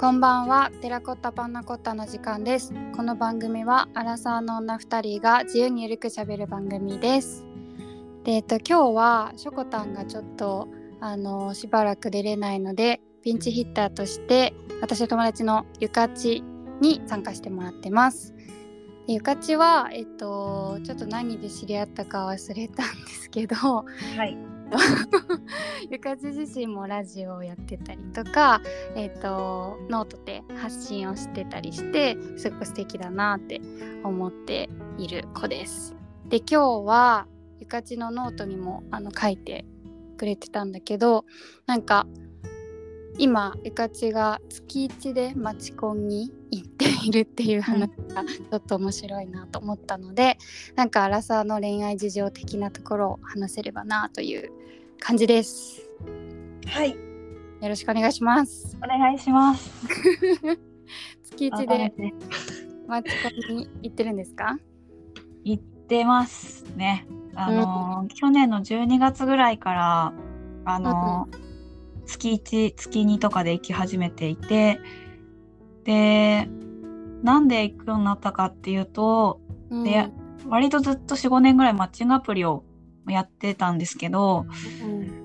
こんばんは。テラコッタパンナコッタの時間です。この番組はアラサーの女二人が自由にゆるく喋る番組です。でえっと今日はしょこたんがちょっとあのしばらく出れないのでピンチヒッターとして私の友達のゆかちに参加してもらってます。ゆかちはえっとちょっと何で知り合ったか忘れたんですけどはい。ゆかち自身もラジオをやってたりとか、えー、とノートで発信をしてたりしてすごく素敵だなって思っている子です。で今日はゆかちのノートにもあの書いてくれてたんだけどなんか今ゆかちが月1で街コンに行っているっていう話がちょっと面白いなと思ったので、なんかアラサーの恋愛事情的なところを話せればなという感じです。はい。よろしくお願いします。お願いします。月一でマチコンに行ってるんですか？行ってますね。あのー去年の12月ぐらいからあのー月1月2とかで行き始めていてでなんで行くようになったかっていうとうん。で割とずっと45年ぐらいマッチングアプリをやってたんですけどうん。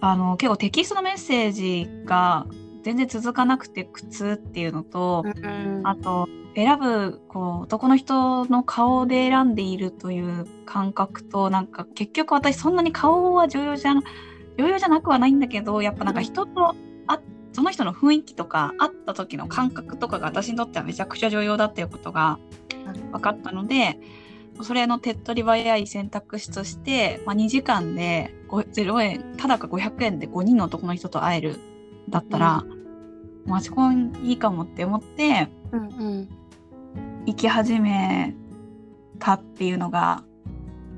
あの結構テキストのメッセージが全然続かなくて苦痛っていうのと、うんあと選ぶこう男の人の顔で選んでいるという感覚となんか結局私そんなに顔は重要じゃ重要じゃなくはないんだけどやっぱなんか人とあその人の雰囲気とか会った時の感覚とかが私にとってはめちゃくちゃ重要だっていうことが分かったのでそれの手っ取り早い選択肢として、まあ、2時間でご0円ただか500円で5人の男の人と会えるだったら、マチコンいいかもって思って。うんうん行き始めたっていうのが、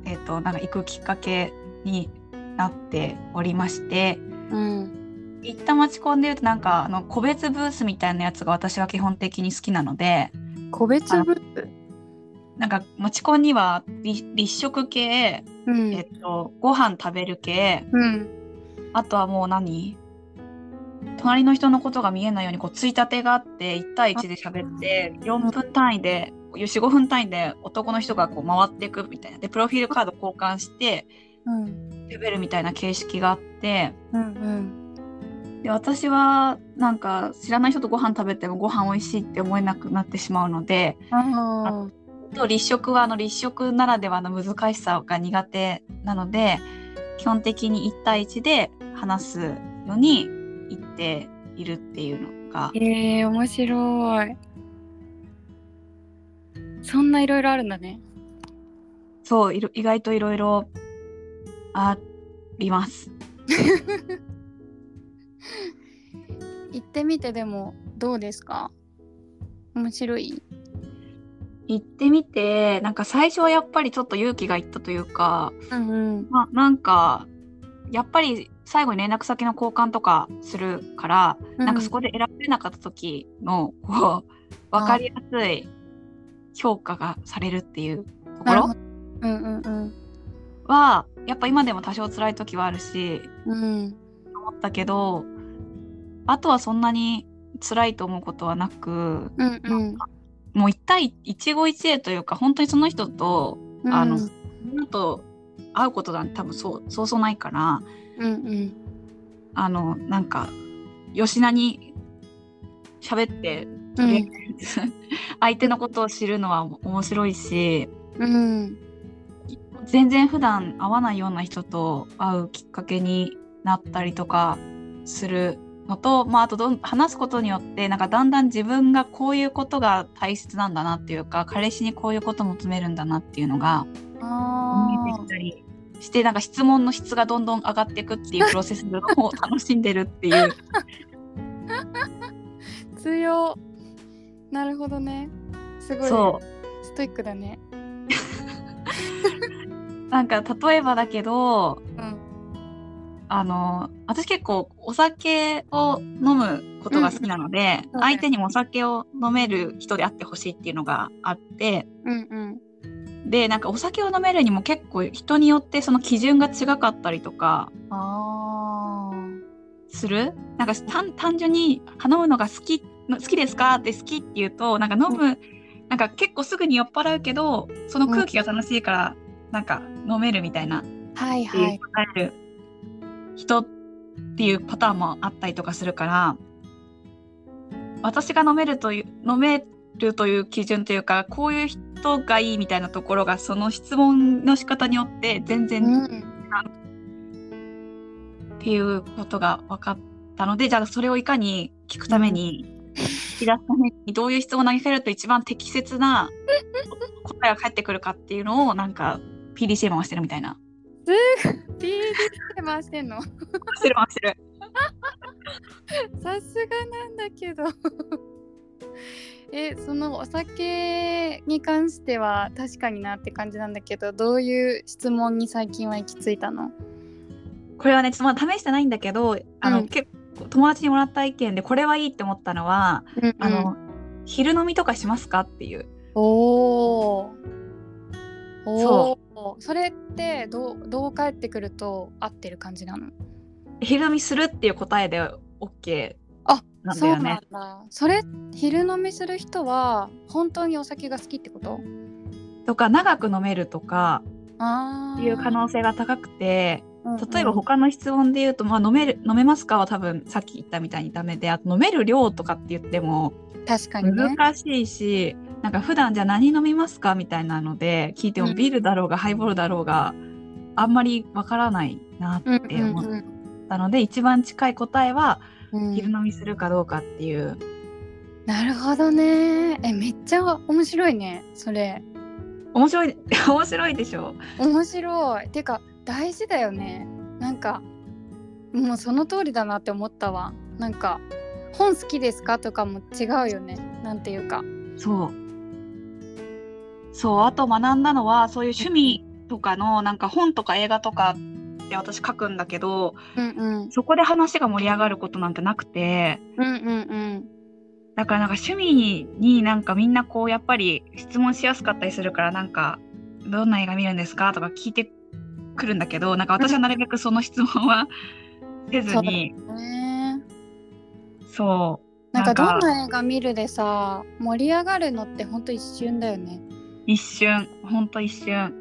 えっとなんか行くきっかけになっておりましてうん行ったマチコンでいうとなんかあの個別ブースみたいなやつが私は基本的に好きなので。個別ブース？なんかマチコンには立立食系、うん。えっと、ご飯食べる系。うん。あとはもう何？隣の人のことが見えないようにこうついたてがあって1対1で喋って4分単位で45分単位で男の人がこう回っていくみたいな。でプロフィールカード交換してうん。喋るみたいな形式があって。うんで私はなんか知らない人とご飯食べてもご飯美味しいって思えなくなってしまうのであと立食はあの立食ならではの難しさが苦手なので基本的に1対1で話すように言っているっていうのがーえー、面白い。そんないろいろあるんだね。そういろ意外といろいろあります。行ってみてでもどうですか？面白い？行ってみてなんか最初はやっぱりちょっと勇気がいったというか、うんうん。ま、なんかやっぱり最後に連絡先の交換とかするから、なんかそこで選べなかった時のこう 分かりやすい評価がされるっていうところうんうんうん。はやっぱ今でも多少辛い時はあるしうん。思ったけどあとはそんなに辛いと思うことはなくうんうん。もう一対一期一会というか本当にその人とうん。あのと会うことなんて多分そうそうそうないからうんうん。あのなんか吉名に喋ってとりあえず、相手のことを知るのは 面白いしうん。全然普段会わないような人と会うきっかけになったりとかするのと、まあ、あとどん話すことによってなんかだんだん自分がこういうことが大切なんだなっていうか彼氏にこういうこと求めるんだなっていうのがあ見えてきたりしてなんか質問の質がどんどん上がっていくっていうプロセスを楽しんでるっていう。ー強なるほどね。すごい。そう。ストイックだね。なんか例えばだけどうんあの私結構お酒を飲むことが好きなので、うん相手にもお酒を飲める人であってほしいっていうのがあってうんうん。でなんかお酒を飲めるにも結構人によってその基準が違かったりとかあする？なんか単単純に飲むのが好き好きですか？って好きって言うとなんか飲む、なんか結構すぐに酔っ払うけどその空気が楽しいから、なん。か飲めるみたいなはいっていうはい。答える人っていうパターンもあったりとかするから私が飲めるという飲めるという基準というかこういう人がいいみたいなところがその質問の仕方によって全然うん。っていうことが分かったのでじゃあそれをいかに聞くために、聞き出すためにどういう質問を投げかけると一番適切な答えが返ってくるかっていうのをなんか PDCA 回してるみたいな。PDC で回してんの？回してる回してる。さすがなんだけど。えそのお酒に関しては確かになって感じなんだけどどういう質問に最近は行き着いたの？これはねちょっとまだ試してないんだけどあの、うん。結構友達にもらった意見でこれはいいって思ったのは、うんあの昼飲みとかしますかっていう。おー。おそおそれってどうどう返ってくると合ってる感じなの？昼飲みするっていう答えで OK あなんだそうなんよね。だ。それ昼飲みする人は本当にお酒が好きってこと？とか長く飲めるとかっていう可能性が高くてうんうん。例えば他の質問で言うと、まあ、飲める飲めますかは多分さっき言ったみたいにダメであと飲める量とかって言っても確かにね。難しいし、なんか普段じゃあ何飲みますかみたいなので聞いてうん。もビールだろうがハイボールだろうがあんまりわからないなって思っうんたので、一番近い答えはうんうん。昼飲みするかどうかっていう、なるほどね。えめっちゃ面白いねそれ。面白い 面白いでしょ？面白い。てか大事だよね。なんかもうその通りだなって思ったわ。なんか本好きですかとかも違うよね。なんていうか。そう。そうあと学んだのはそういう趣味とかのなんか本とか映画とかって私書くんだけどうんうん。そこで話が盛り上がることなんてなくてうんうんうん。だからなんか趣味にになんかみんなこうやっぱり質問しやすかったりするからなんかどんな映画見るんですかとか聞いてくるんだけどなんか私はなるべくその質問はせずに。ね。そう。なんかどんな映画見るでさ盛り上がるのってほんと一瞬だよね。一瞬。ほんと一瞬。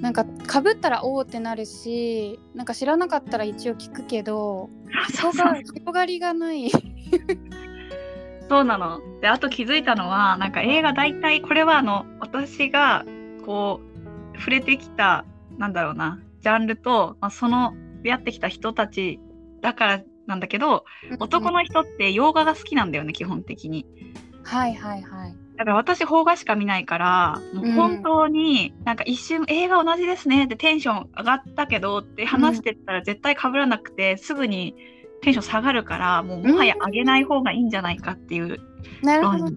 なんかかぶったらおおってなるしなんか知らなかったら一応聞くけどそう。広が広がりがない。そうなの。で、あと気づいたのは、なんか映画大体、これはあの、私が、こう、触れてきた、なんだろうな、ジャンルと、まあ、その、出会ってきた人たちだからなんだけど、男の人って洋画が好きなんだよね、基本的に。はいはいはい。だから私、邦画しか見ないから、もう本当になんか一瞬映画同じですねってテンション上がったけどって話してったら絶対被らなくて、すぐにテンション下がるから、もうもはや上げない方がいいんじゃないかっていうなるほどね。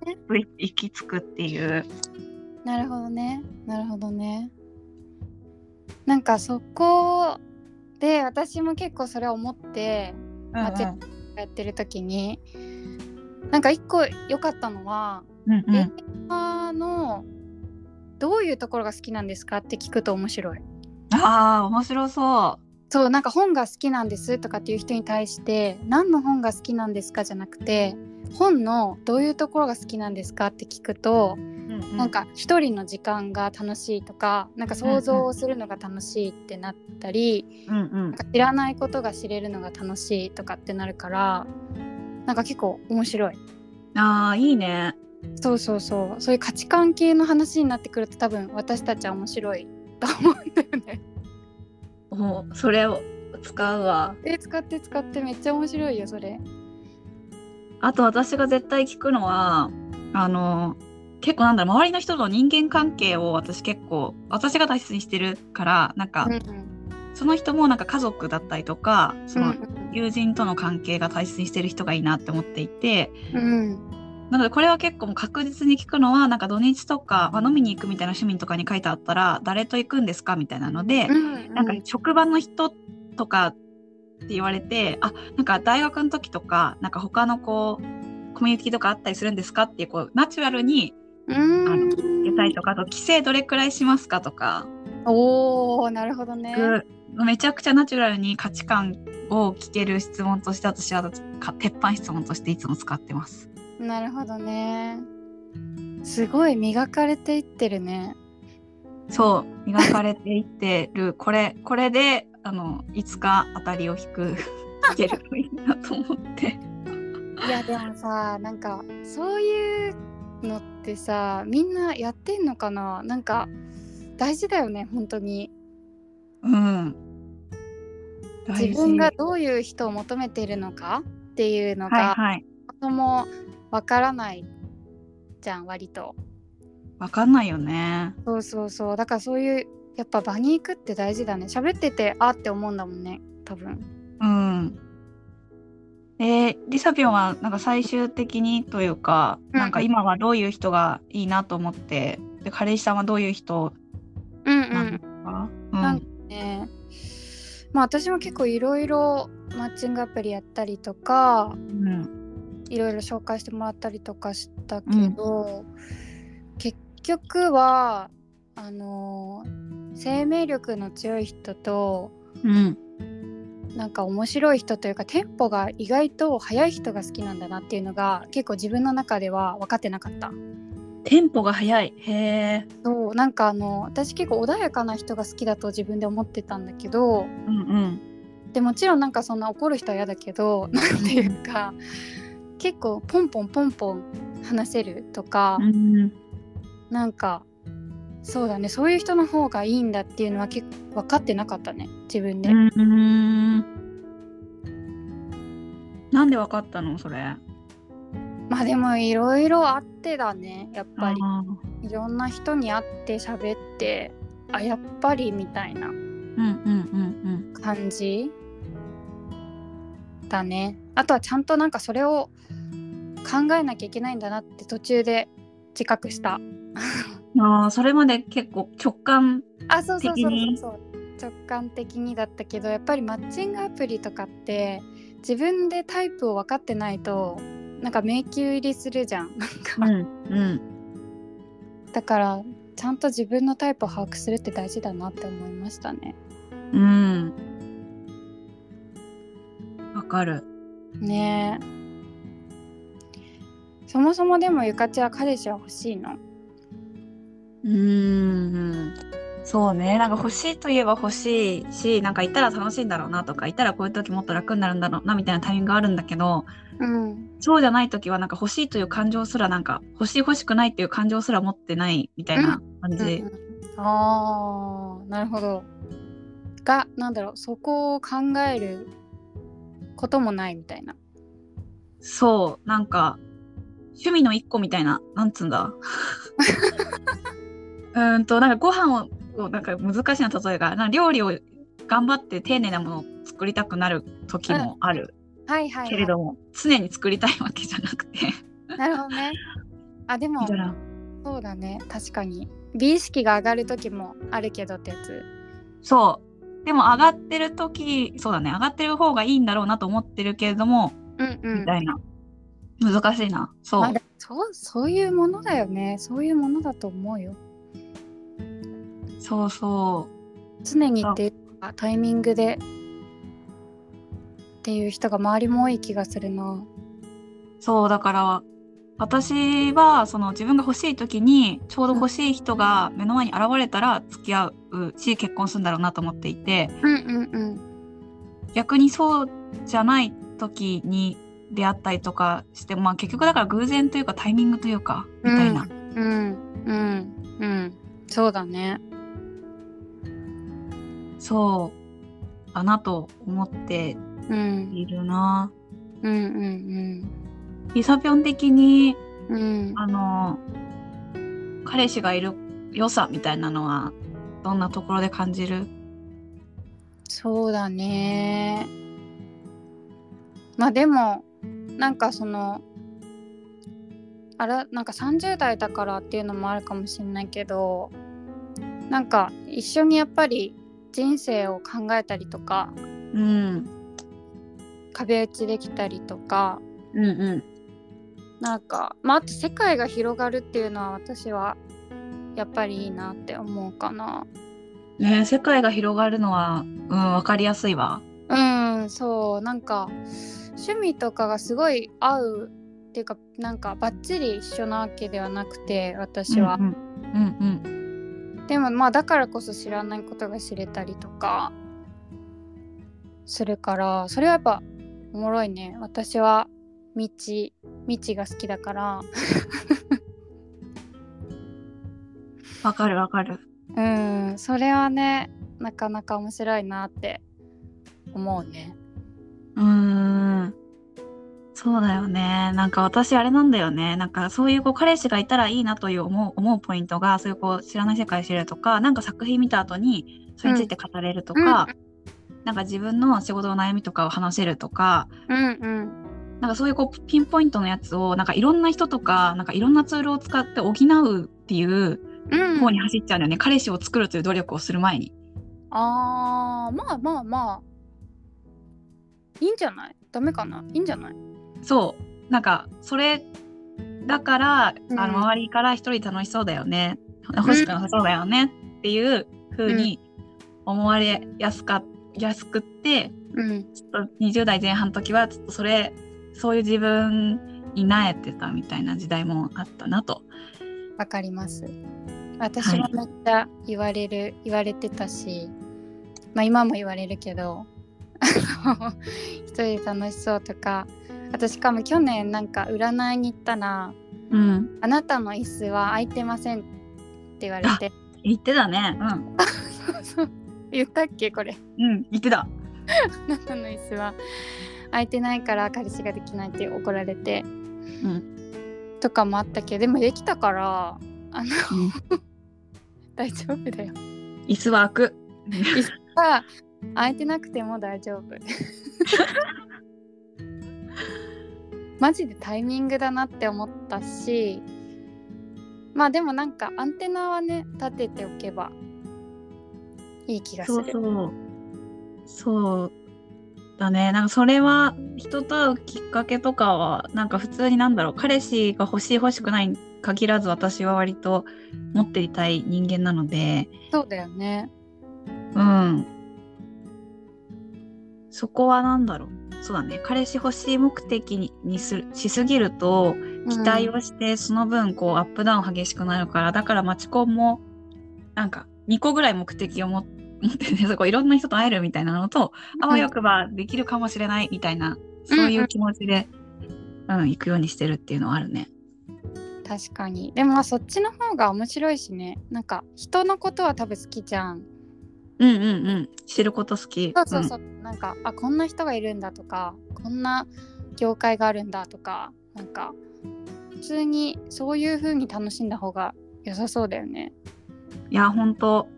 行き着くっていう。なるほどね。なるほどねなんかそこで私も結構それを思ってうんあちやってる時になんか一個良かったのは、うんうん。映画のどういうところが好きなんですかって聞くと面白い。ああ面白そそうなんか本が好きなんですとかっていう人に対して何の本が好きなんですかじゃなくて本のどういうところが好きなんですかって聞くと、う。うんなんか一人の時間が楽しいとかなんか想像をするのが楽しいってなったり、うんうんなんか知らないことが知れるのが楽しいとかってなるからなんか結構面白い。ああいいね。そうそうそうそういう価値観系の話になってくると多分私たちは面白いと思うんだよね。もうそれを使うわ。え使って使ってめっちゃ面白いよそれ。あと私が絶対聞くのはあの結構なんだろう周りの人との人間関係を私結構私が大切にしてるからなんか、うんうん。その人もなんか家族だったりとかそのうん友人との関係が大切にしてる人がいいなって思っていてうんなのでこれは結構確実に聞くのはなんか土日とか、まあ、飲みに行くみたいな趣味とかに書いてあったら誰と行くんですかみたいなので、うんなんか職場の人とかって言われて、あ、なんか大学の時とか、なんか他のこう、コミュニティとかあったりするんですかっていう、こう、ナチュラルにうん言ったりとか、あと、帰省どれくらいしますかとか、おーなるほどね。めちゃくちゃナチュラルに価値観を聞ける質問として私はか鉄板質問としていつも使ってます。なるほどねすごい磨かれていってるねそう磨かれていってるこれこれであのいつか当たりを引く いけるといいなと思って。いやでもさなんかそういうのってさみんなやってんのかな？なんか大事だよね本当にうん。自分がどういう人を求めているのか？っていうのが、はいはい。そもそもわからないじゃん割とわかんないよね。そうそうそうだからそういうやっぱ場に行くって大事だね喋っててあって思うんだもんね多分うん。えー、リサピョンはなんか最終的にというか、うん。なんか今はどういう人がいいなと思ってで彼氏さんはどういう人うんうなんでんすか、うん。なんねまあ私も結構いろいろマッチングアプリやったりとかうん。いろいろ紹介してもらったりとかしたけど、結局はあの生命力の強い人とうんなんか面白い人というかテンポが意外と速い人が好きなんだなっていうのが結構自分の中では分かってなかった。テンポが速い。へえ。そうなんかあの私結構穏やかな人が好きだと自分で思ってたんだけどうんうん。でもちろんなんかそんな怒る人は嫌だけどなんていうか結構ポンポンポンポン話せるとか、うん。なんかそうだね。そういう人の方がいいんだっていうのは結構分かってなかったね。自分で。うん。なんでわかったの？それ。まあでもいろいろあってだね。やっぱり。いろんな人に会って喋ってあやっぱりみたいな感じだね。あとはちゃんとなんかそれを考えなきゃいけないんだなって途中で自覚した。うんああそれまで結構直感あそうそうそうそう。直感的にだったけどやっぱりマッチングアプリとかって自分でタイプを分かってないとなんか迷宮入りするじゃん。なんか、うんうん。だからちゃんと自分のタイプを把握するって大事だなって思いましたね。うん。わかる。ねえ。そもそもでもゆかちは彼氏は欲しいの？うーん。そうね。なんか欲しいといえば欲しいしなんかいたら楽しいんだろうなとかいたらこういう時もっと楽になるんだろうなみたいなタイミングがあるんだけどうんそうじゃない時はなんか欲しいという感情すらなんか欲しい欲しくないっていう感情すら持ってないみたいな感じ、うん。うんあーなるほど。がなんだろう。そこを考えることもないみたいな。そう。なんか趣味の一個みたいななんつうんだ うーんとなんかご飯ををなんか難しいな例えがな料理を頑張って丁寧なものを作りたくなる時もある。はいはい、はい、けれども、常に作りたいわけじゃなくて。なるほどね。あでもそうだね。確かに。美意識が上がる時もあるけどってやつそう。でも上がってる時そうだね。上がってる方がいいんだろうなと思ってるけれども、うんうん。みたいな。難しいな。そう、まそうそういうものだよね。そういうものだと思うよそうそ常にっていうかタイミングでっていう人が周りも多い気がするな。うそうだから私はその自分が欲しい時にちょうど欲しい人が目の前に現れたら付き合うし結婚するんだろうなと思っていてうんうんうん。逆にそうじゃない時に出会ったりとかしてまあ結局だから偶然というかタイミングというかみたいな、うんうんうん。そうだねそうだなと思ってうんいるな。うん。うんリサピョン的にうん。うんあの彼氏がいる良さみたいなのはどんなところで感じる？そうだね。まあでもなんかそのあらなんか30代だからっていうのもあるかもしれないけどなんか一緒にやっぱり人生を考えたりとかうん。壁打ちできたりとかうんうなんかまああと世界が広がるっていうのは私はやっぱりいいなって思うかな。んね世界が広がるのは、うん、分かりやすいわ。うんそう。なんか趣味とかがすごい合うっていうかなんかバッチリ一緒なわけではなくて私は、うん。うん、うんでもまあだからこそ知らないことが知れたりとかするからそれはやっぱおもろいね私は道道が好きだからうん、わかるわかる。うんそれはねなかなか面白いなって思うねうーん。そうだよね。なんか私あれなんだよね。なんかそういうこう彼氏がいたらいいなという思う思うポイントがそういうこう知らない世界知れるとか、なんか作品見た後にそれについて語れるとか、なんか自分の仕事の悩みとかを話せるとか、うんうんなんかそういうこうピンポイントのやつをなんかいろんな人とかなんかいろんなツールを使って補うっていううん方に走っちゃうんだよね。彼氏を作るという努力をする前に。あーまあまあまあいいんじゃない？ダメかな？いいんじゃない？そう。なんかそれだから、うんあの周りから一人楽しそうだよね。欲しくなさそうだよねっていう風に思われやすか、やすくって、うんちょっと20代前半の時はちょっとそれ、そういう自分になえてたみたいな時代もあったなと。わかります私もめっちゃ言われる、言われてたしまあ今も言われるけど 一人で楽しそうとかあとしかも去年なんか占いに行ったらうん。「あなたの椅子は空いてません」って言われて言ってたね。そう 言ったっけこれうん。うん。言ってた。あなたの椅子は空いてないから彼氏ができないって怒られて、とかもあったけどでもできたからあの 大丈夫だよ椅子は開く。椅子が空いてなくても大丈夫 マジでタイミングだなって思ったしまあでもなんかアンテナはね立てておけばいい気がするそうそう。そうだね。なんかそれは人と会うきっかけとかはなんか普通になんだろう彼氏が欲しい欲しくないに限らず私は割と持っていたい人間なので、そうだよねうん。そこはなんだろう。そうだね。彼氏欲しい目的ににするしすぎると期待をしてその分こうアップダウン激しくなるから、だからマチコンもなんか2個ぐらい目的を持 持ってねそこいろんな人と会えるみたいなのと、あわよくばできるかもしれないみたいなそういう気持ちで、うん行くようにしてるっていうのはあるね。確かにでもまあそっちの方が面白いしねなんか人のことは多分好きじゃんうんうんうん。知ること好き。そうそうそう、なんかあこんな人がいるんだとかこんな業界があるんだとかなんか普通にそういう風に楽しんだ方が良さそうだよね。うんいや本当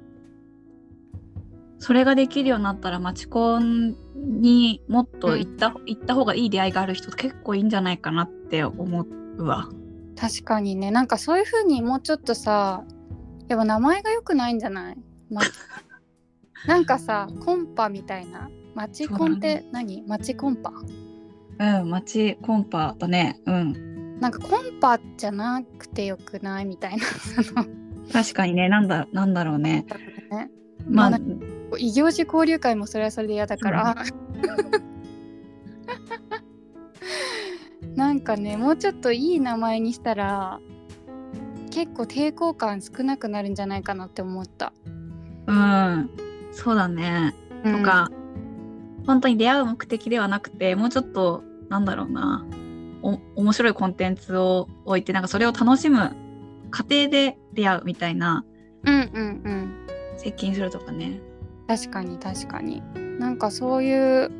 それができるようになったらマチコンにもっと行った,、行った方がいい出会いがある人結構いいんじゃないかなって思うわ。確かにね。なんかそういう風にもうちょっとさやっぱ名前が良くないんじゃない、ま、なんかさコンパみたいなマチコンって何、マチコンパ？うん、マチコンパだね。うん。なんかコンパじゃなくてよくないみたいな 確かにね、なんだ、なんだろうね。ねまあ、まあ異業種交流会もそれはそれで嫌だから、なんかねもうちょっといい名前にしたら結構抵抗感少なくなるんじゃないかなって思った。うん、そうだね。とか、本当に出会う目的ではなくて、もうちょっと、なんだろうな、お面白いコンテンツを置いて、なんかそれを楽しむ過程で出会うみたいなうん、うんうん。うん接近するとかね。確かに確かに。なんかそういう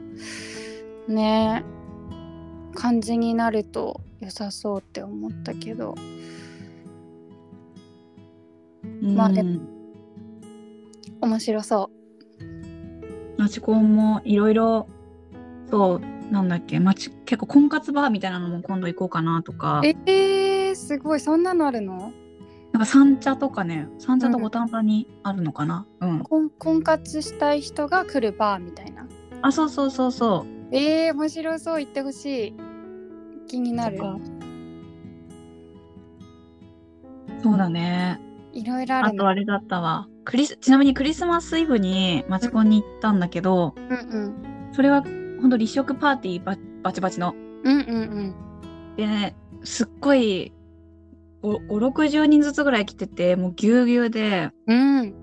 ね感じになると良さそうって思ったけど。まあでうん面白そマチコンもいろいろ、そう、なんだっけ、マチ結構婚活バーみたいなのも今度行こうかなとかう。、えー、すごいそんなのあるの？なんか三茶とかね、三茶と五反田にあるのかな。うん。婚婚活したい人が来るバーみたいなあ、そうそうそうそう。えー、面白そう言ってほしい気になるそうだね。いろいろあるのあとあれだったわ。クリスちなみにクリスマスイブにマチコンに行ったんだけど、うんうん。それは本当立食パーティーババチバチの。うんうんでね、すっごい5、60人ずつぐらい来てて、もうぎゅうぎゅうで、うん。うん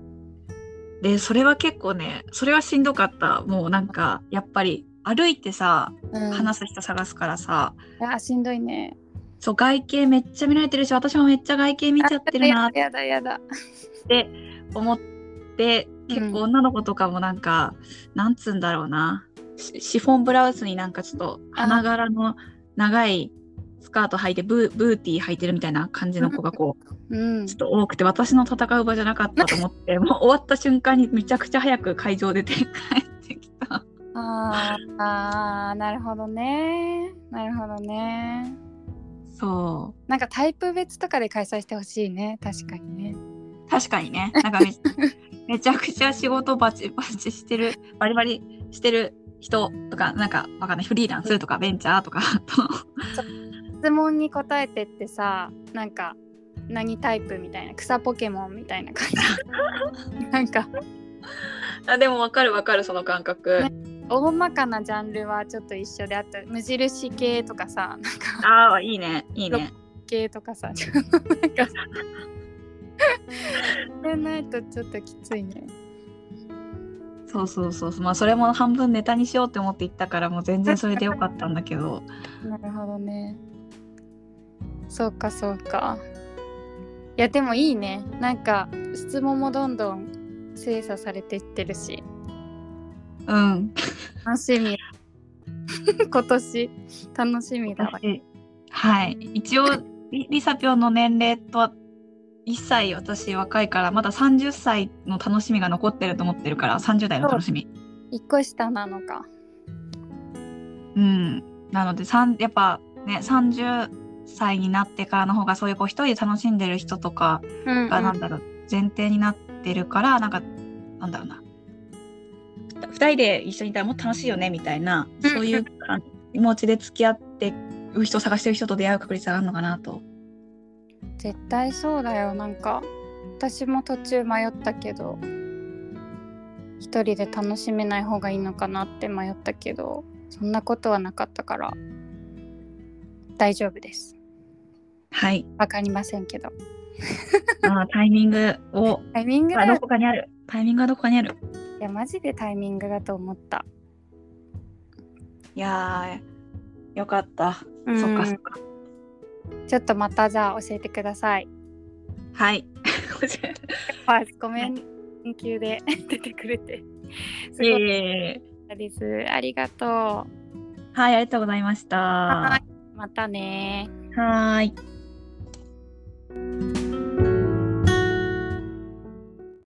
で、それは結構ね、それはしんどかった。もうなんか、やっぱり歩いてさ、うん。話す人探すからさ、あしんどいね。そう、外形めっちゃ見られてるし、私もめっちゃ外形見ちゃってるな。っやだやだて思って、結構女の子とかもなんか、なんつうんだろうな、シシフォンブラウスになんかちょっと花柄の長いスカート履いてブーブーティー履いてるみたいな感じの子がこう、うん。ちょっと多くて私の戦う場じゃなかったと思って もう終わった瞬間にめちゃくちゃ早く会場出て帰ってきた。あーあーなるほどね。なるほどね。そなんかタイプ別とかで開催してほしいね。確かにね。う確かにね。なんかめ めちゃくちゃ仕事バチバチしてるバリバリしてる人とかなんかわかんない。フリーランスとかベンチャーとか。と質問に答えてってさなんか何タイプみたいな草ポケモンみたいな感じ。なんか。あでもわかるわかるその感覚、ね。大まかなジャンルはちょっと一緒であと無印系とかさなんか。ああいいねいいね。系とかさなんか それないとちょっときついね。そうそうそうまあそれも半分ネタにしようって思って行ったからもう全然それでよかったんだけど。なるほどね。そうかそうか。いやでもいいね。なんか質問もどんどん精査されていってるし。うん。楽しみ 今年。楽しみだはい。一応りりさぴょんの年齢とは1歳私若いからまだ30歳の楽しみが残ってると思ってるから30代の楽しみ。一個下なのか。うん。なのでやっぱね30歳になってからの方がそういうこう一人で楽しんでる人とかうん、がなんだろう前提になってるからなんかなんだろうな。2人で一緒にいたらもっと楽しいよねみたいなうんそういう感気持ちで付き合ってる人を探してる人と出会う確率があるのかなと。絶対そうだよ。なんか私も途中迷ったけど一人で楽しめない方がいいのかなって迷ったけどそんなことはなかったから大丈夫です。はい、わかりませんけど。ま あ、タイミングを タイミング？まあどこかにある。タイミングはどこかにある。いやマジでタイミングだと思った。いやーよかった、うんそっかそっかちょっとまたじゃあ教えてください。はい。はい、ごめん、緊急で出てくれて。すごい。えー、です。ありがとう。はい、ありがとうございました。またね。はい。